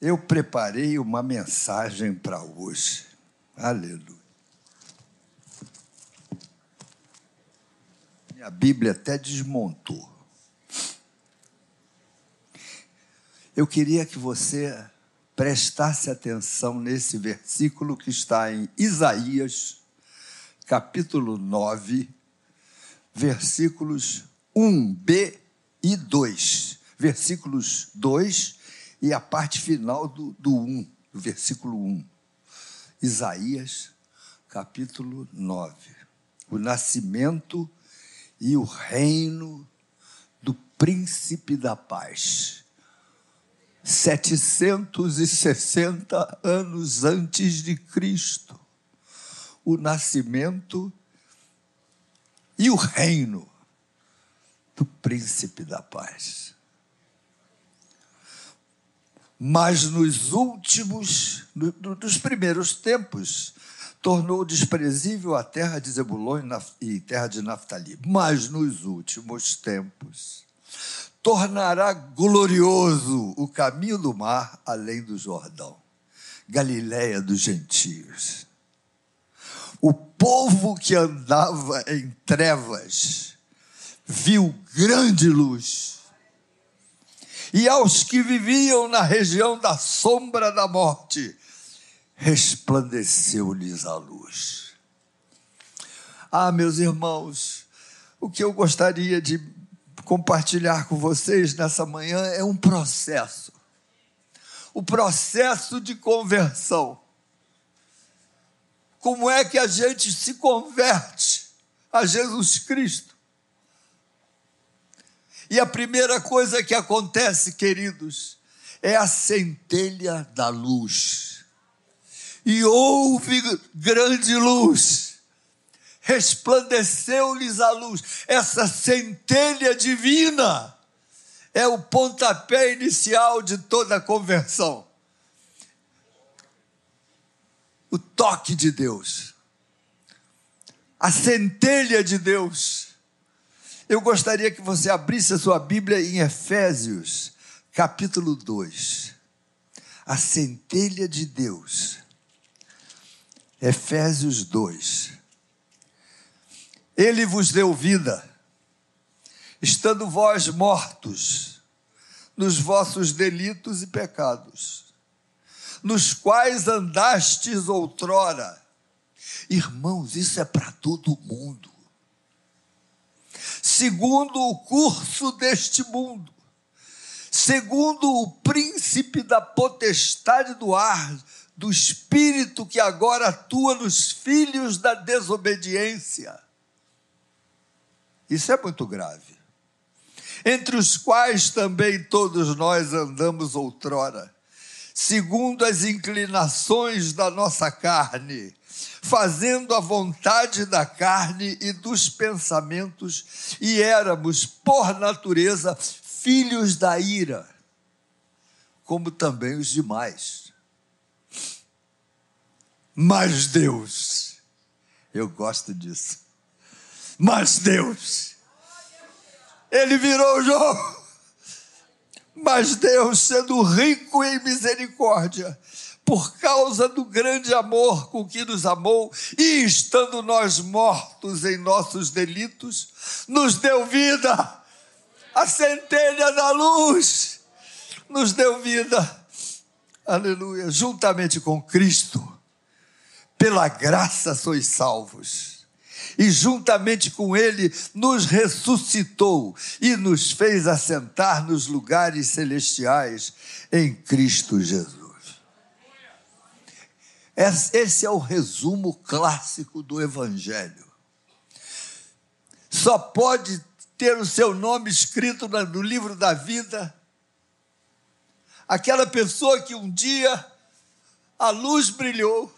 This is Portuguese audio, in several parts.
eu preparei uma mensagem para hoje. Aleluia. Minha Bíblia até desmontou. Eu queria que você prestasse atenção nesse versículo que está em Isaías, capítulo 9, versículos 1b e 2. Versículos 2 e a parte final do, do 1, do versículo 1. Isaías, capítulo 9. O nascimento e o reino do príncipe da paz. 760 anos antes de Cristo. O nascimento e o reino do príncipe da paz. Mas nos últimos, no, nos primeiros tempos, tornou desprezível a terra de Zebulon e terra de Naftali. Mas nos últimos tempos, tornará glorioso o caminho do mar além do Jordão, Galiléia dos gentios. O povo que andava em trevas viu grande luz e aos que viviam na região da sombra da morte, resplandeceu-lhes a luz. Ah, meus irmãos, o que eu gostaria de compartilhar com vocês nessa manhã é um processo. O processo de conversão. Como é que a gente se converte a Jesus Cristo? E a primeira coisa que acontece, queridos, é a centelha da luz. E houve grande luz, resplandeceu-lhes a luz. Essa centelha divina é o pontapé inicial de toda a conversão. O toque de Deus, a centelha de Deus eu gostaria que você abrisse a sua Bíblia em Efésios, capítulo 2. A centelha de Deus. Efésios 2. Ele vos deu vida, estando vós mortos nos vossos delitos e pecados, nos quais andastes outrora. Irmãos, isso é para todo mundo segundo o curso deste mundo, segundo o príncipe da potestade do ar, do espírito que agora atua nos filhos da desobediência. Isso é muito grave. Entre os quais também todos nós andamos outrora, segundo as inclinações da nossa carne fazendo a vontade da carne e dos pensamentos, e éramos, por natureza, filhos da ira, como também os demais. Mas Deus, eu gosto disso, mas Deus, Ele virou o jogo. Mas Deus, sendo rico em misericórdia, por causa do grande amor com que nos amou, e estando nós mortos em nossos delitos, nos deu vida, a centelha da luz, nos deu vida, aleluia, juntamente com Cristo, pela graça sois salvos. E juntamente com Ele nos ressuscitou e nos fez assentar nos lugares celestiais em Cristo Jesus. Esse é o resumo clássico do Evangelho. Só pode ter o seu nome escrito no livro da vida aquela pessoa que um dia a luz brilhou.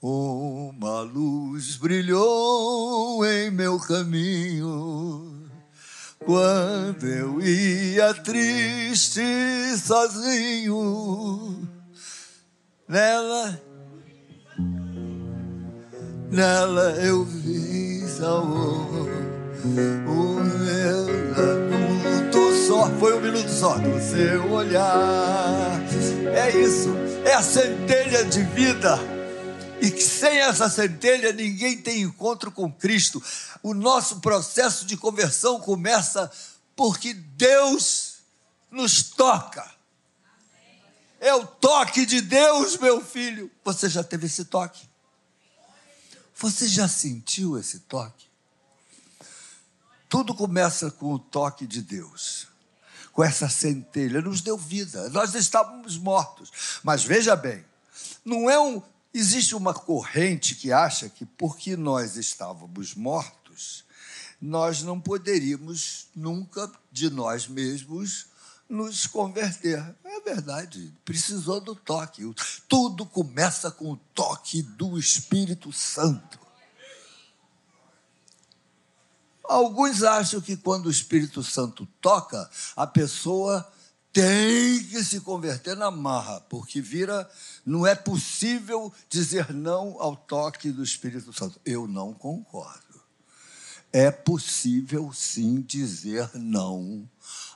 Uma luz brilhou em meu caminho. Quando eu ia triste sozinho, nela Nela eu vi salvou o meu minuto só. Foi um minuto só. Do seu olhar é isso, é a centelha de vida. E que sem essa centelha ninguém tem encontro com Cristo. O nosso processo de conversão começa porque Deus nos toca. É o toque de Deus, meu filho. Você já teve esse toque? Você já sentiu esse toque? Tudo começa com o toque de Deus, com essa centelha. Nos deu vida. Nós estávamos mortos. Mas veja bem, não é um. Existe uma corrente que acha que porque nós estávamos mortos, nós não poderíamos nunca de nós mesmos nos converter. É verdade, precisou do toque. Tudo começa com o toque do Espírito Santo. Alguns acham que quando o Espírito Santo toca, a pessoa tem que se converter na marra, porque vira, não é possível dizer não ao toque do Espírito Santo. Eu não concordo. É possível sim dizer não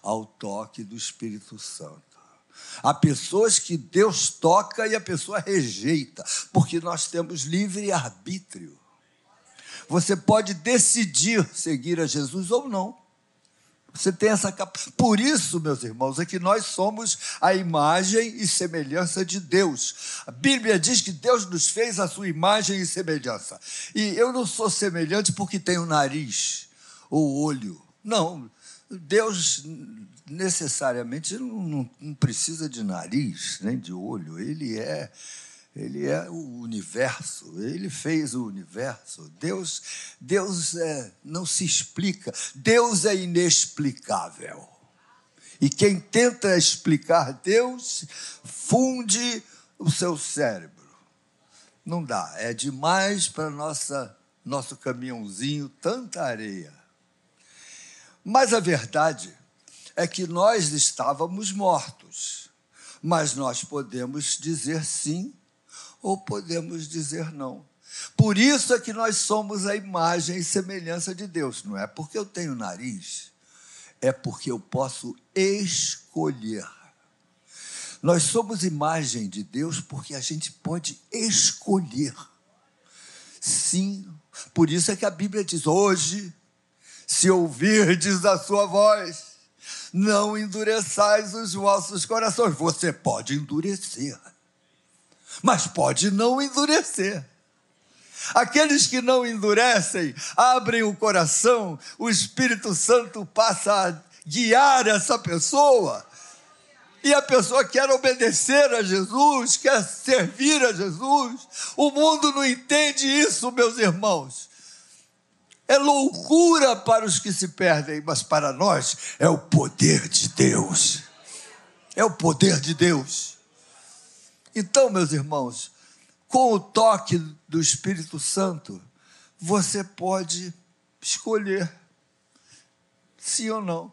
ao toque do Espírito Santo. Há pessoas que Deus toca e a pessoa rejeita, porque nós temos livre arbítrio. Você pode decidir seguir a Jesus ou não. Você tem essa capacidade. Por isso, meus irmãos, é que nós somos a imagem e semelhança de Deus. A Bíblia diz que Deus nos fez a sua imagem e semelhança. E eu não sou semelhante porque tenho nariz ou olho. Não, Deus necessariamente não, não, precisa de nariz nem de olho, ele é ele é o universo, ele fez o universo. Deus, Deus é, não se explica, Deus é inexplicável. E quem tenta explicar Deus funde o seu cérebro. Não dá, é demais para nossa nosso caminhãozinho tanta areia. Mas a verdade é que nós estávamos mortos, mas nós podemos dizer sim ou podemos dizer não. Por isso é que nós somos a imagem e semelhança de Deus. Não é porque eu tenho nariz, é porque eu posso escolher. Nós somos imagem de Deus porque a gente pode escolher. Sim, por isso é que a Bíblia diz: hoje se ouvirdes a sua voz, não endureçais os vossos corações. Você pode endurecer, mas pode não endurecer. Aqueles que não endurecem, abrem o coração, o Espírito Santo passa a guiar essa pessoa. E a pessoa quer obedecer a Jesus, quer servir a Jesus. O mundo não entende isso, meus irmãos é loucura para os que se perdem, mas para nós é o poder de Deus. É o poder de Deus. Então, meus irmãos, com o toque do Espírito Santo, você pode escolher sim ou não.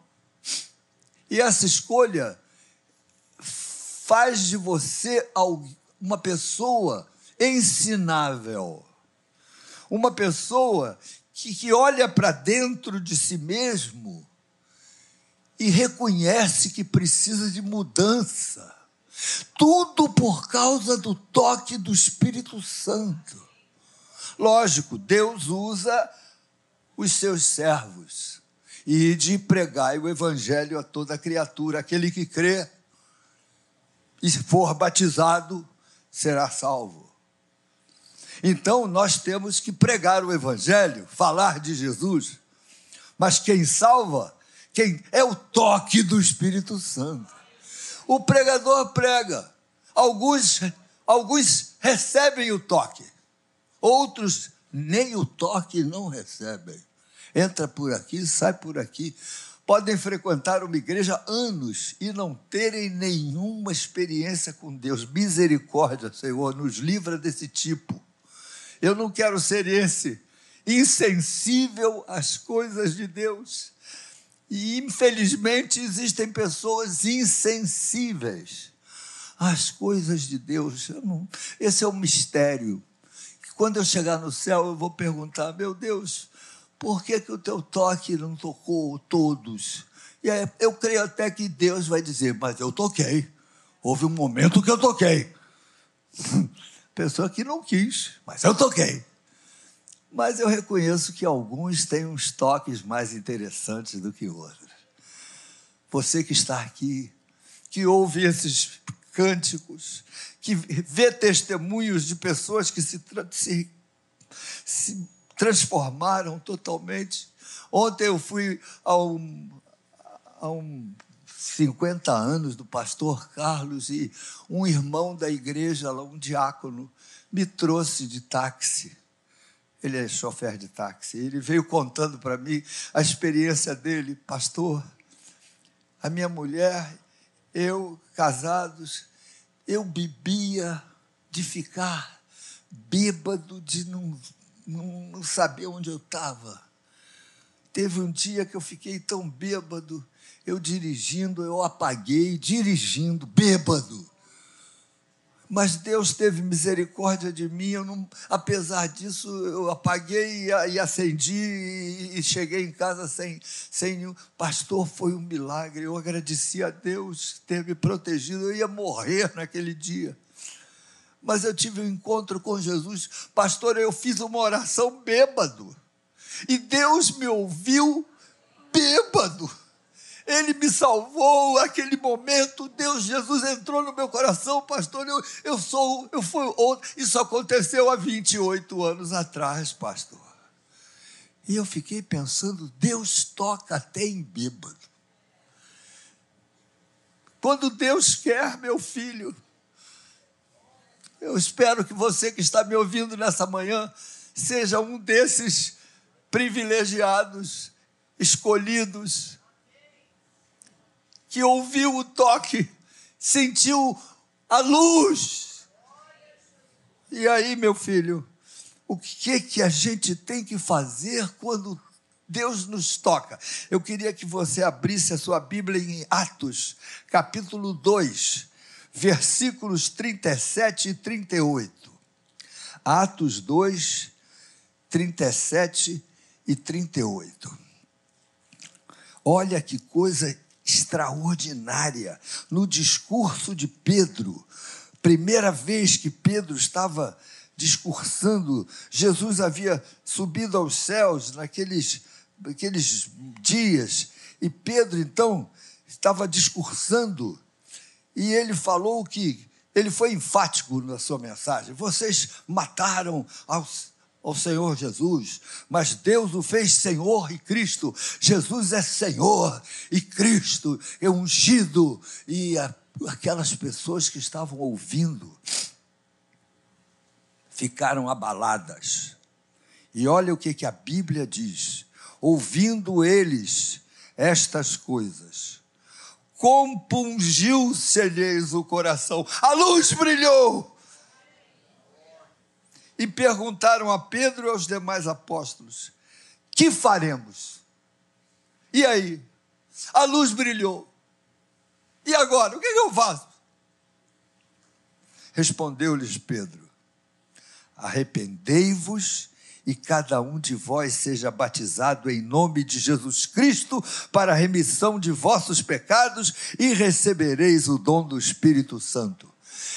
E essa escolha faz de você uma pessoa ensinável. Uma pessoa que, que olha para dentro de si mesmo e reconhece que precisa de mudança. Tudo por causa do toque do Espírito Santo. Lógico, Deus usa os seus servos e de pregar o evangelho a toda criatura. Aquele que crê e for batizado será salvo. Então nós temos que pregar o Evangelho, falar de Jesus. Mas quem salva, quem é o toque do Espírito Santo. O pregador prega, alguns, alguns recebem o toque, outros nem o toque não recebem. Entra por aqui, sai por aqui. Podem frequentar uma igreja anos e não terem nenhuma experiência com Deus. Misericórdia, Senhor, nos livra desse tipo. Eu não quero ser esse, insensível às coisas de Deus. E infelizmente existem pessoas insensíveis às coisas de Deus. Não, esse é um mistério. Quando eu chegar no céu, eu vou perguntar: meu Deus, por que, que o teu toque não tocou todos? E aí, eu creio até que Deus vai dizer: mas eu toquei. Houve um momento que eu toquei. Pessoa que não quis, mas eu toquei. Mas eu reconheço que alguns têm uns toques mais interessantes do que outros. Você que está aqui, que ouve esses cânticos, que vê testemunhos de pessoas que se, se, se transformaram totalmente. Ontem eu fui a um, a um 50 anos do pastor Carlos e um irmão da igreja, um diácono, me trouxe de táxi. Ele é chofer de táxi. Ele veio contando para mim a experiência dele, pastor. A minha mulher, eu, casados, eu bebia de ficar bêbado, de não, não, não saber onde eu estava. Teve um dia que eu fiquei tão bêbado eu dirigindo, eu apaguei, dirigindo, bêbado. Mas Deus teve misericórdia de mim, eu não, apesar disso, eu apaguei e, acendi e, e cheguei em casa sem, sem nenhum. Pastor, foi um milagre, eu agradeci a Deus ter me protegido, eu ia morrer naquele dia. Mas eu tive um encontro com Jesus. Pastor, eu fiz uma oração bêbado. E Deus me ouviu bêbado. Ele me salvou aquele momento. Deus, Jesus entrou no meu coração, pastor. Eu, eu sou, eu fui Isso aconteceu há 28 anos atrás, pastor. E eu fiquei pensando, Deus toca até em bêbado. Quando Deus quer, meu filho, eu espero que você que está me ouvindo nessa manhã seja um desses privilegiados, escolhidos, que ouviu o toque, sentiu a luz. E aí, meu filho, o que que a gente tem que fazer quando Deus nos toca? Eu queria que você abrisse a sua Bíblia em Atos, capítulo 2, versículos 37 e 38. Atos 2, 37 e 38. Olha que coisa extraordinária no discurso de Pedro. Primeira vez que Pedro estava discursando, Jesus havia subido aos céus naqueles, naqueles dias, e Pedro então estava discursando, e ele falou que ele foi enfático na sua mensagem. Vocês mataram aos ao Senhor Jesus, mas Deus o fez Senhor e Cristo. Jesus é Senhor e Cristo é ungido. E a, aquelas pessoas que estavam ouvindo ficaram abaladas. E olha o que, que a Bíblia diz: ouvindo eles estas coisas, compungiu-se-lhes o coração, a luz brilhou e perguntaram a Pedro e aos demais apóstolos: Que faremos? E aí? A luz brilhou. E agora? O que, eu faço? Respondeu-lhes Pedro: Arrependei-vos e cada um de vós seja batizado em nome de Jesus Cristo para a remissão de vossos pecados e recebereis o dom do Espírito Santo.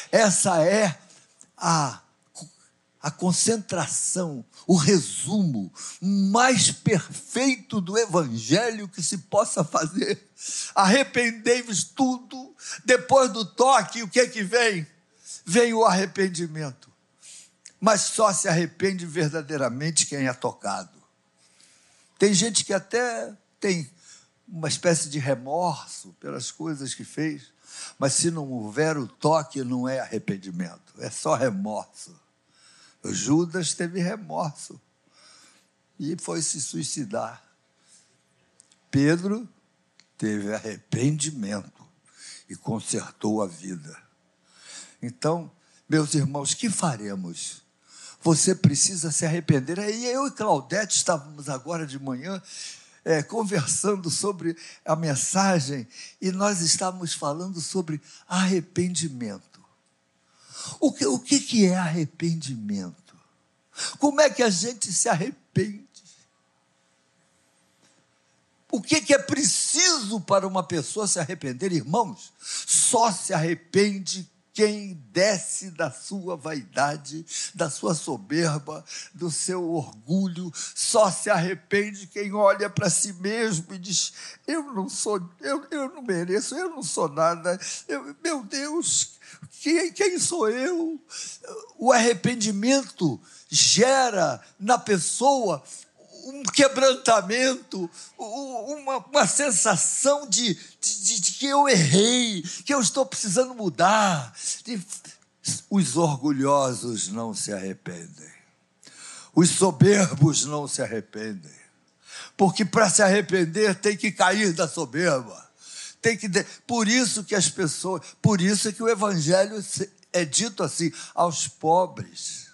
Essa é a a concentração, o resumo mais perfeito do evangelho que se possa fazer. Arrependei-vos tudo. Depois do toque, o que é que vem? Vem o arrependimento. Mas só se arrepende verdadeiramente quem é tocado. Tem gente que até tem uma espécie de remorso pelas coisas que fez, mas se não houver o toque, não é arrependimento, é só remorso. Judas teve remorso e foi se suicidar. Pedro teve arrependimento e consertou a vida. Então, meus irmãos, que faremos? Você precisa se arrepender. Aí eu e Claudete estávamos agora de manhã é, conversando sobre a mensagem e nós estávamos falando sobre arrependimento. O que, o que, que é arrependimento? Como é que a gente se arrepende? O que, que é preciso para uma pessoa se arrepender, irmãos? Só se arrepende quem desce da sua vaidade, da sua soberba, do seu orgulho, só se arrepende quem olha para si mesmo e diz: Eu não sou, eu, eu não mereço, eu não sou nada, eu, meu Deus, quem, quem sou eu? O arrependimento gera na pessoa um quebrantamento, uma, uma sensação de, de, de, que eu errei, que eu estou precisando mudar. Os orgulhosos não se arrependem, os soberbos não se arrependem, porque para se arrepender tem que cair da soberba. Tem que por isso que as pessoas, por isso que o evangelho é dito assim aos pobres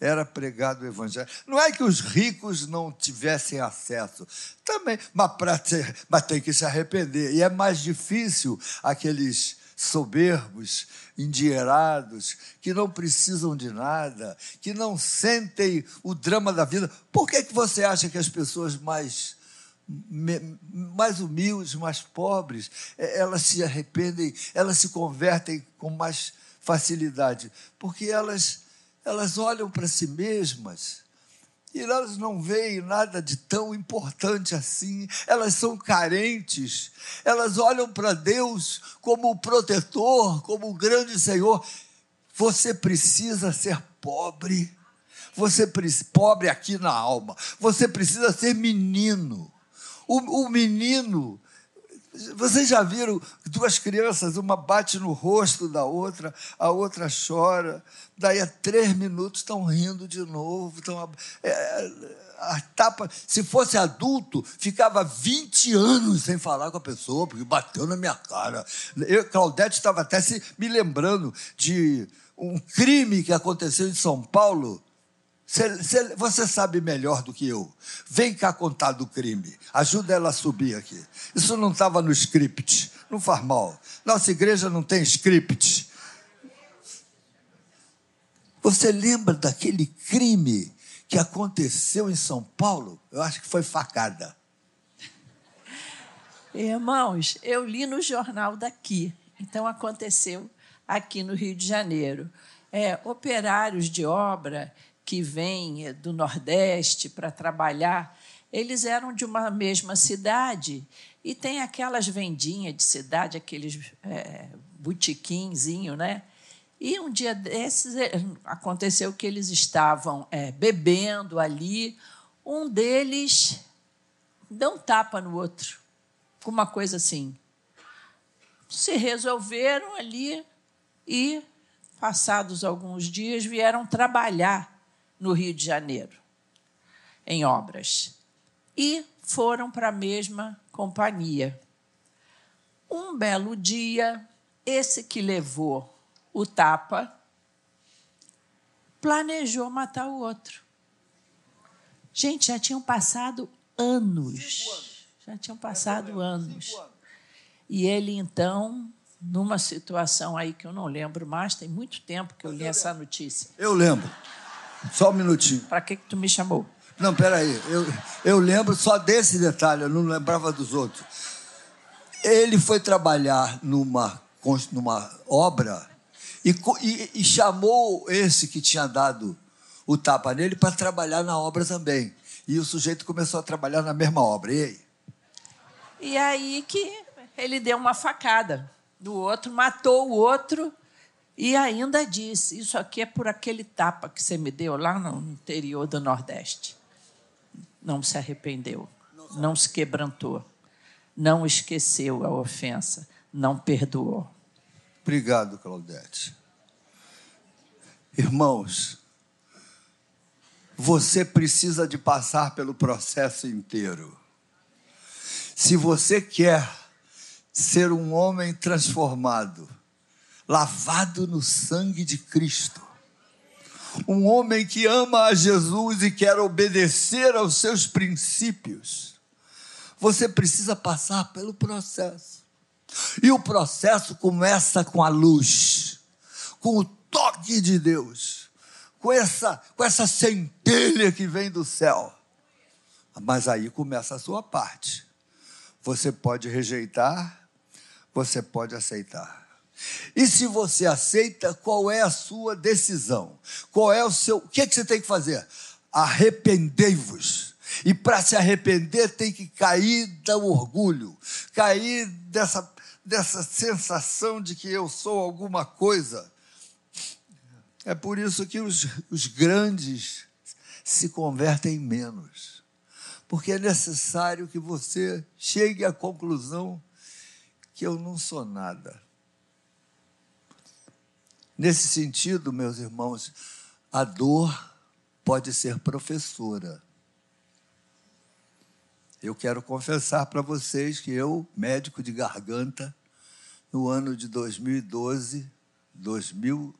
era pregado o evangelho. Não é que os ricos não tivessem acesso, também, mas, ter, mas tem que se arrepender. E é mais difícil aqueles soberbos, endinheirados, que não precisam de nada, que não sentem o drama da vida. Por que, que você acha que as pessoas mais mais humildes, mais pobres, é, elas se arrependem, elas se convertem com mais facilidade, porque elas elas olham para si mesmas e elas não veem nada de tão importante assim, elas são carentes, elas olham para Deus como o protetor, como o grande Senhor. Você precisa ser pobre, você pobre aqui na alma, você precisa ser menino. O, o menino vocês já viram duas crianças, uma bate no rosto da outra, a outra chora, daí a três minutos estão rindo de novo. Estão, é, a tapa, se fosse adulto, ficava 20 anos sem falar com a pessoa, porque bateu na minha cara. Eu, Claudete estava até se, me lembrando de um crime que aconteceu em São Paulo você sabe melhor do que eu. Vem cá contar do crime. Ajuda ela a subir aqui. Isso não estava no script. Não faz mal. Nossa igreja não tem script. Você lembra daquele crime que aconteceu em São Paulo? Eu acho que foi facada. Irmãos, eu li no jornal daqui. Então aconteceu aqui no Rio de Janeiro. É, operários de obra que vêm do Nordeste para trabalhar, eles eram de uma mesma cidade e tem aquelas vendinhas de cidade, aqueles é, botiquinzinho, né? E um dia desses é, aconteceu que eles estavam é, bebendo ali, um deles deu um tapa no outro, com uma coisa assim. Se resolveram ali e, passados alguns dias, vieram trabalhar no Rio de Janeiro, em obras. E foram para a mesma companhia. Um belo dia, esse que levou o tapa planejou matar o outro. Gente, já tinham passado anos. Já tinham passado anos. E ele, então, numa situação aí que eu não lembro mais, tem muito tempo que eu li essa notícia. Eu lembro. Só um minutinho. Para que, que tu me chamou? Não, peraí. Eu, eu lembro só desse detalhe, eu não lembrava dos outros. Ele foi trabalhar numa, numa obra e, e, e chamou esse que tinha dado o tapa nele para trabalhar na obra também. E o sujeito começou a trabalhar na mesma obra. E aí? E aí que ele deu uma facada no outro, matou o outro e ainda disse: Isso aqui é por aquele tapa que você me deu lá no interior do Nordeste. Não se arrependeu, não se quebrantou, não esqueceu a ofensa, não perdoou. Obrigado, Claudete. Irmãos, você precisa de passar pelo processo inteiro. Se você quer ser um homem transformado, lavado no sangue de Cristo. Um homem que ama a Jesus e quer obedecer aos seus princípios. Você precisa passar pelo processo. E o processo começa com a luz, com o toque de Deus, com essa, com essa centelha que vem do céu. Mas aí começa a sua parte. Você pode rejeitar, você pode aceitar. E se você aceita, qual é a sua decisão? Qual é o seu. O que, é que você tem que fazer? Arrependei-vos. E para se arrepender, tem que cair do orgulho, cair dessa, dessa sensação de que eu sou alguma coisa. É por isso que os, os grandes se convertem menos. Porque é necessário que você chegue à conclusão que eu não sou nada. Nesse sentido, meus irmãos, a dor pode ser professora. Eu quero confessar para vocês que eu, médico de garganta, no ano de 2012, 2000,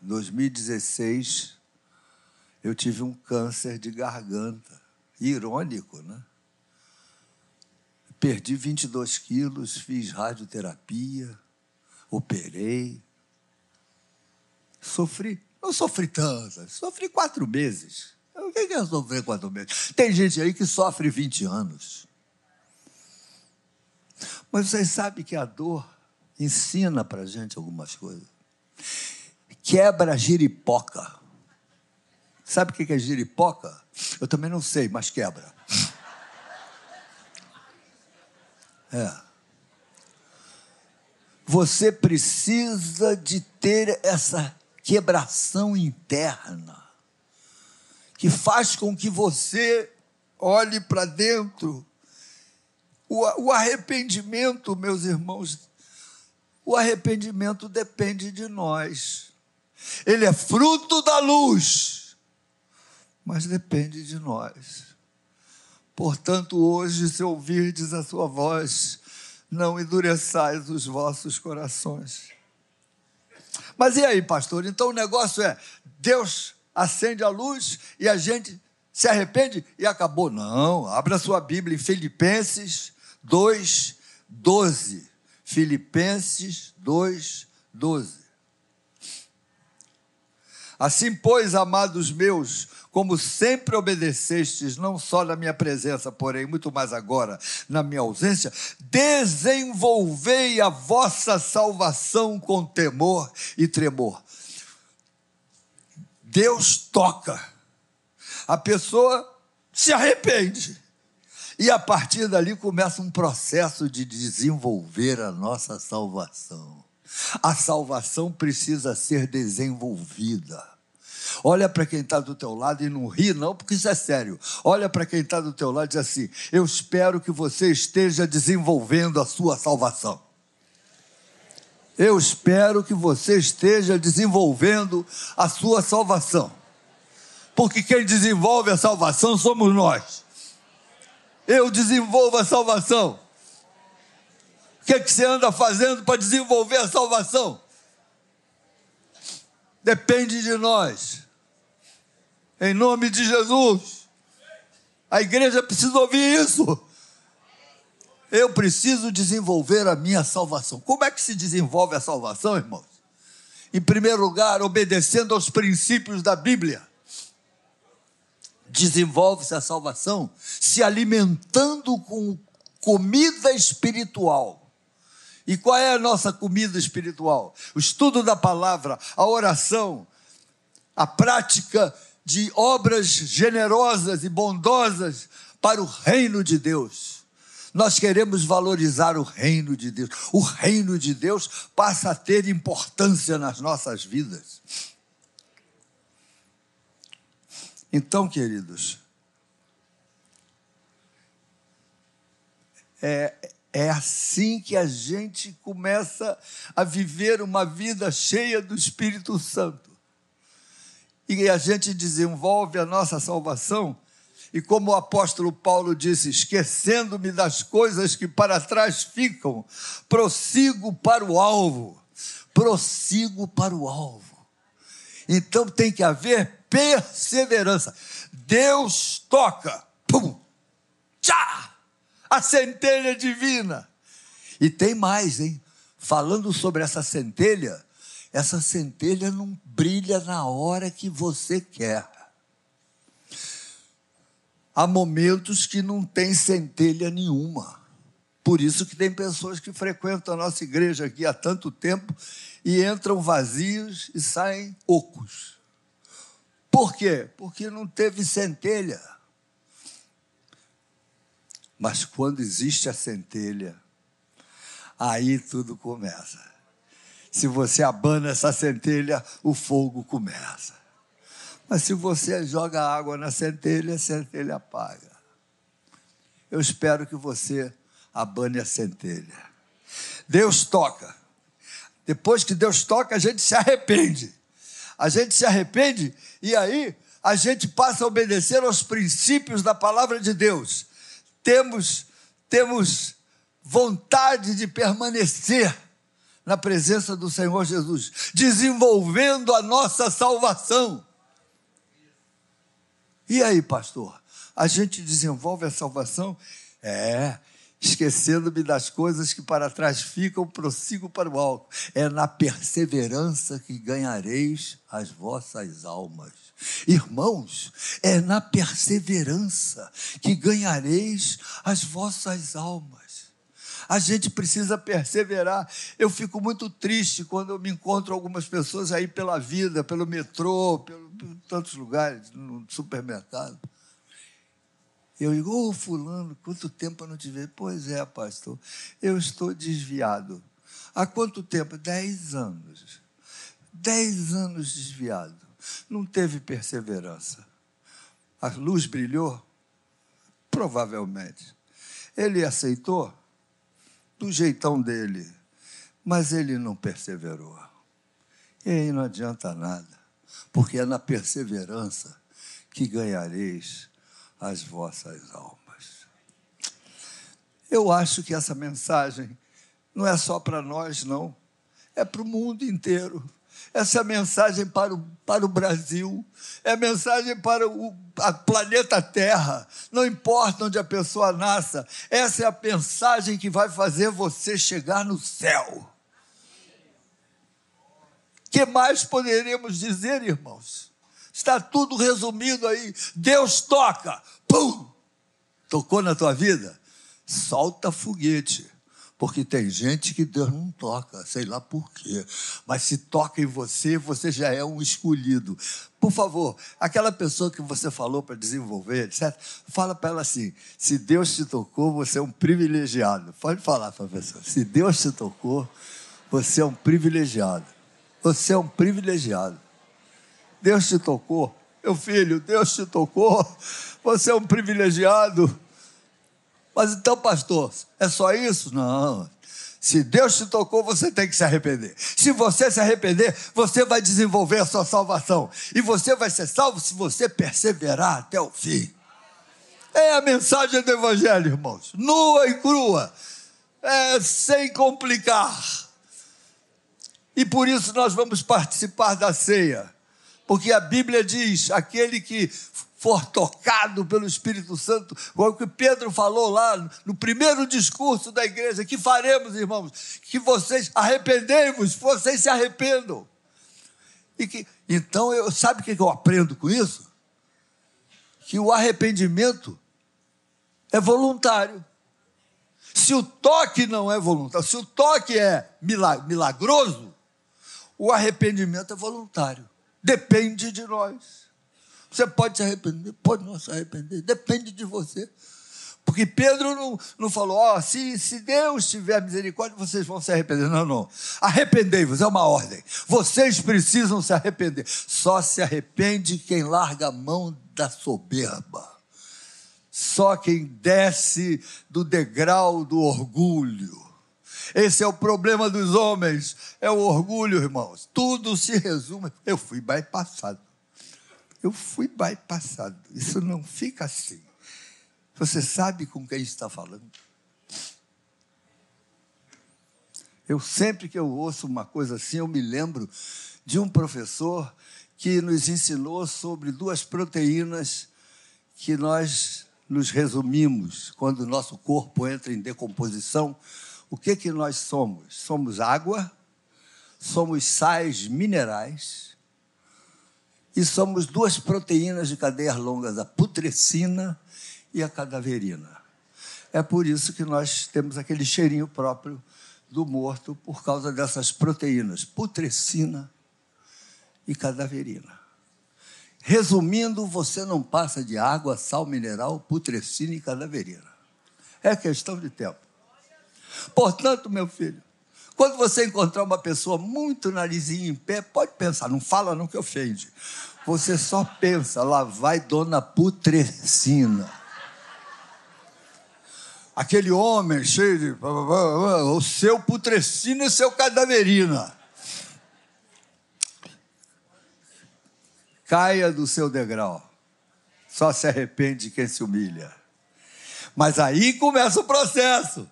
2016, eu tive um câncer de garganta. Irônico, né? Perdi 22 quilos, fiz radioterapia, operei. Sofri, não sofri tanto, sofri quatro meses. O que é sofrer quatro meses? Tem gente aí que sofre 20 anos. Mas vocês sabem que a dor ensina para gente algumas coisas. Quebra a giripoca. Sabe o que é giripoca? Eu também não sei, mas quebra. É. Você precisa de ter essa quebração interna que faz com que você olhe para dentro. O, o arrependimento, meus irmãos, o arrependimento depende de nós. Ele é fruto da luz mas depende de nós. Portanto, hoje, se ouvirdes a sua voz, não endureçais os vossos corações. Mas e aí, pastor? Então o negócio é: Deus acende a luz e a gente se arrepende e acabou. Não, abra sua Bíblia em Filipenses 2, 12. Filipenses 2, 12. Assim, pois, amados meus, como sempre obedecestes, não só na minha presença, porém, muito mais agora, na minha ausência, desenvolvei a vossa salvação com temor e tremor. Deus toca, a pessoa se arrepende. E a partir dali começa um processo de desenvolver a nossa salvação. A salvação precisa ser desenvolvida. Olha para quem está do teu lado e não ri, não, porque isso é sério. Olha para quem está do teu lado e diz assim: Eu espero que você esteja desenvolvendo a sua salvação. Eu espero que você esteja desenvolvendo a sua salvação. Porque quem desenvolve a salvação somos nós. Eu desenvolvo a salvação. O que, é que você anda fazendo para desenvolver a salvação? Depende de nós. Em nome de Jesus. A igreja precisa ouvir isso. Eu preciso desenvolver a minha salvação. Como é que se desenvolve a salvação, irmãos? Em primeiro lugar, obedecendo aos princípios da Bíblia. Desenvolve-se a salvação se alimentando com comida espiritual. E qual é a nossa comida espiritual? O estudo da palavra, a oração, a prática de obras generosas e bondosas para o reino de Deus. Nós queremos valorizar o reino de Deus. O reino de Deus passa a ter importância nas nossas vidas. Então, queridos, é, é assim que a gente começa a viver uma vida cheia do Espírito Santo. E a gente desenvolve a nossa salvação. E como o apóstolo Paulo disse, esquecendo-me das coisas que para trás ficam, prossigo para o alvo. Prossigo para o alvo. Então tem que haver perseverança. Deus toca, pum, tchá, a centelha divina. E tem mais, hein? Falando sobre essa centelha, essa centelha não brilha na hora que você quer. Há momentos que não tem centelha nenhuma. Por isso que tem pessoas que frequentam a nossa igreja aqui há tanto tempo e entram vazios e saem ocos. Por quê? Porque não teve centelha. Mas quando existe a centelha, aí tudo começa. Se você abana essa centelha, o fogo começa. Mas se você joga água na centelha, a centelha apaga. Eu espero que você abane a centelha. Deus toca. Depois que Deus toca, a gente se arrepende. A gente se arrepende e aí a gente passa a obedecer aos princípios da palavra de Deus. Temos temos vontade de permanecer na presença do Senhor Jesus, desenvolvendo a nossa salvação. E aí, pastor? A gente desenvolve a salvação? É, esquecendo-me das coisas que para trás ficam, prossigo para o alto. É na perseverança que ganhareis as vossas almas. Irmãos, é na perseverança que ganhareis as vossas almas. A gente precisa perseverar. Eu fico muito triste quando eu me encontro algumas pessoas aí pela vida, pelo metrô, pelo, por tantos lugares, no supermercado. Eu digo, ô oh, fulano, quanto tempo eu não te vejo? Pois é, pastor, eu estou desviado. Há quanto tempo? Dez anos. Dez anos desviado. Não teve perseverança. A luz brilhou? Provavelmente. Ele aceitou? Do jeitão dele, mas ele não perseverou. E aí não adianta nada, porque é na perseverança que ganhareis as vossas almas. Eu acho que essa mensagem não é só para nós, não, é para o mundo inteiro. Essa mensagem para o, para o Brasil, é a mensagem para o a planeta Terra. Não importa onde a pessoa nasça, essa é a mensagem que vai fazer você chegar no céu. que mais poderemos dizer, irmãos? Está tudo resumido aí. Deus toca, pum! Tocou na tua vida? Solta foguete porque tem gente que Deus não toca, sei lá por quê. Mas se toca em você, você já é um escolhido. Por favor, aquela pessoa que você falou para desenvolver, etc., fala para ela assim: se Deus te tocou, você é um privilegiado. Pode falar pessoa: se Deus te tocou, você é um privilegiado. Você é um privilegiado. Deus te tocou. Meu filho, Deus te tocou. Você é um privilegiado. Mas então, pastor, é só isso? Não. Se Deus te tocou, você tem que se arrepender. Se você se arrepender, você vai desenvolver a sua salvação. E você vai ser salvo se você perseverar até o fim. É a mensagem do Evangelho, irmãos. Nua e crua. É, sem complicar. E por isso nós vamos participar da ceia. Porque a Bíblia diz: aquele que for tocado pelo Espírito Santo, o que Pedro falou lá no primeiro discurso da igreja, que faremos, irmãos? Que vocês arrependemos, vocês se arrependam. E que, então, eu, sabe o que eu aprendo com isso? Que o arrependimento é voluntário. Se o toque não é voluntário, se o toque é milagroso, o arrependimento é voluntário. Depende de nós. Você pode se arrepender, pode não se arrepender, depende de você. Porque Pedro não, não falou, oh, se, se Deus tiver misericórdia, vocês vão se arrepender. Não, não. Arrependei-vos, é uma ordem. Vocês precisam se arrepender. Só se arrepende quem larga a mão da soberba. Só quem desce do degrau do orgulho. Esse é o problema dos homens, é o orgulho, irmãos. Tudo se resume. Eu fui bypassado. Eu fui bypassado. Isso não fica assim. Você sabe com quem está falando? Eu sempre que eu ouço uma coisa assim, eu me lembro de um professor que nos ensinou sobre duas proteínas que nós nos resumimos quando o nosso corpo entra em decomposição. O que que nós somos? Somos água, somos sais minerais e somos duas proteínas de cadeias longas, a putrescina e a cadaverina. É por isso que nós temos aquele cheirinho próprio do morto, por causa dessas proteínas, putrescina e cadaverina. Resumindo, você não passa de água, sal mineral, putrescina e cadaverina. É questão de tempo. Portanto, meu filho, quando você encontrar uma pessoa muito narizinho em pé, pode pensar, não fala não que ofende. Você só pensa, lá vai dona putrescina. Aquele homem cheio de. O seu putrescina e seu cadaverina. caia do seu degrau. Só se arrepende quem se humilha. Mas aí começa o processo.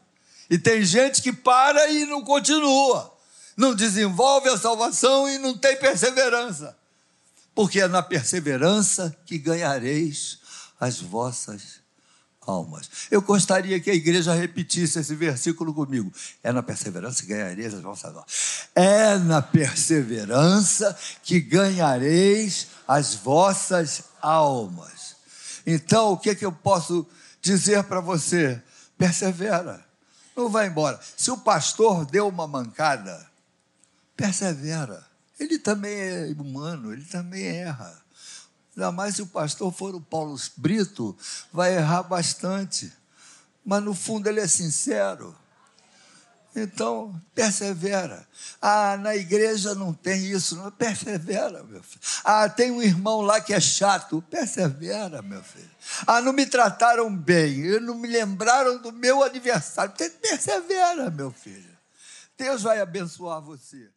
E tem gente que para e não continua. Não desenvolve a salvação e não tem perseverança. Porque é na perseverança que ganhareis as vossas almas. Eu gostaria que a igreja repetisse esse versículo comigo. É na perseverança que ganhareis as vossas almas. É na perseverança que ganhareis as vossas almas. Então, o que, é que eu posso dizer para você? Persevera, não vai embora. Se o pastor deu uma mancada, persevera. Ele também é humano, ele também erra. Ainda mais se o pastor for o Paulo Brito, vai errar bastante. Mas no fundo ele é sincero. Então, persevera. Ah, na igreja não tem isso. Não. Persevera, meu filho. Ah, tem um irmão lá que é chato. Persevera, meu filho. Ah, não me trataram bem. Não me lembraram do meu aniversário. Persevera, meu filho. Deus vai abençoar você.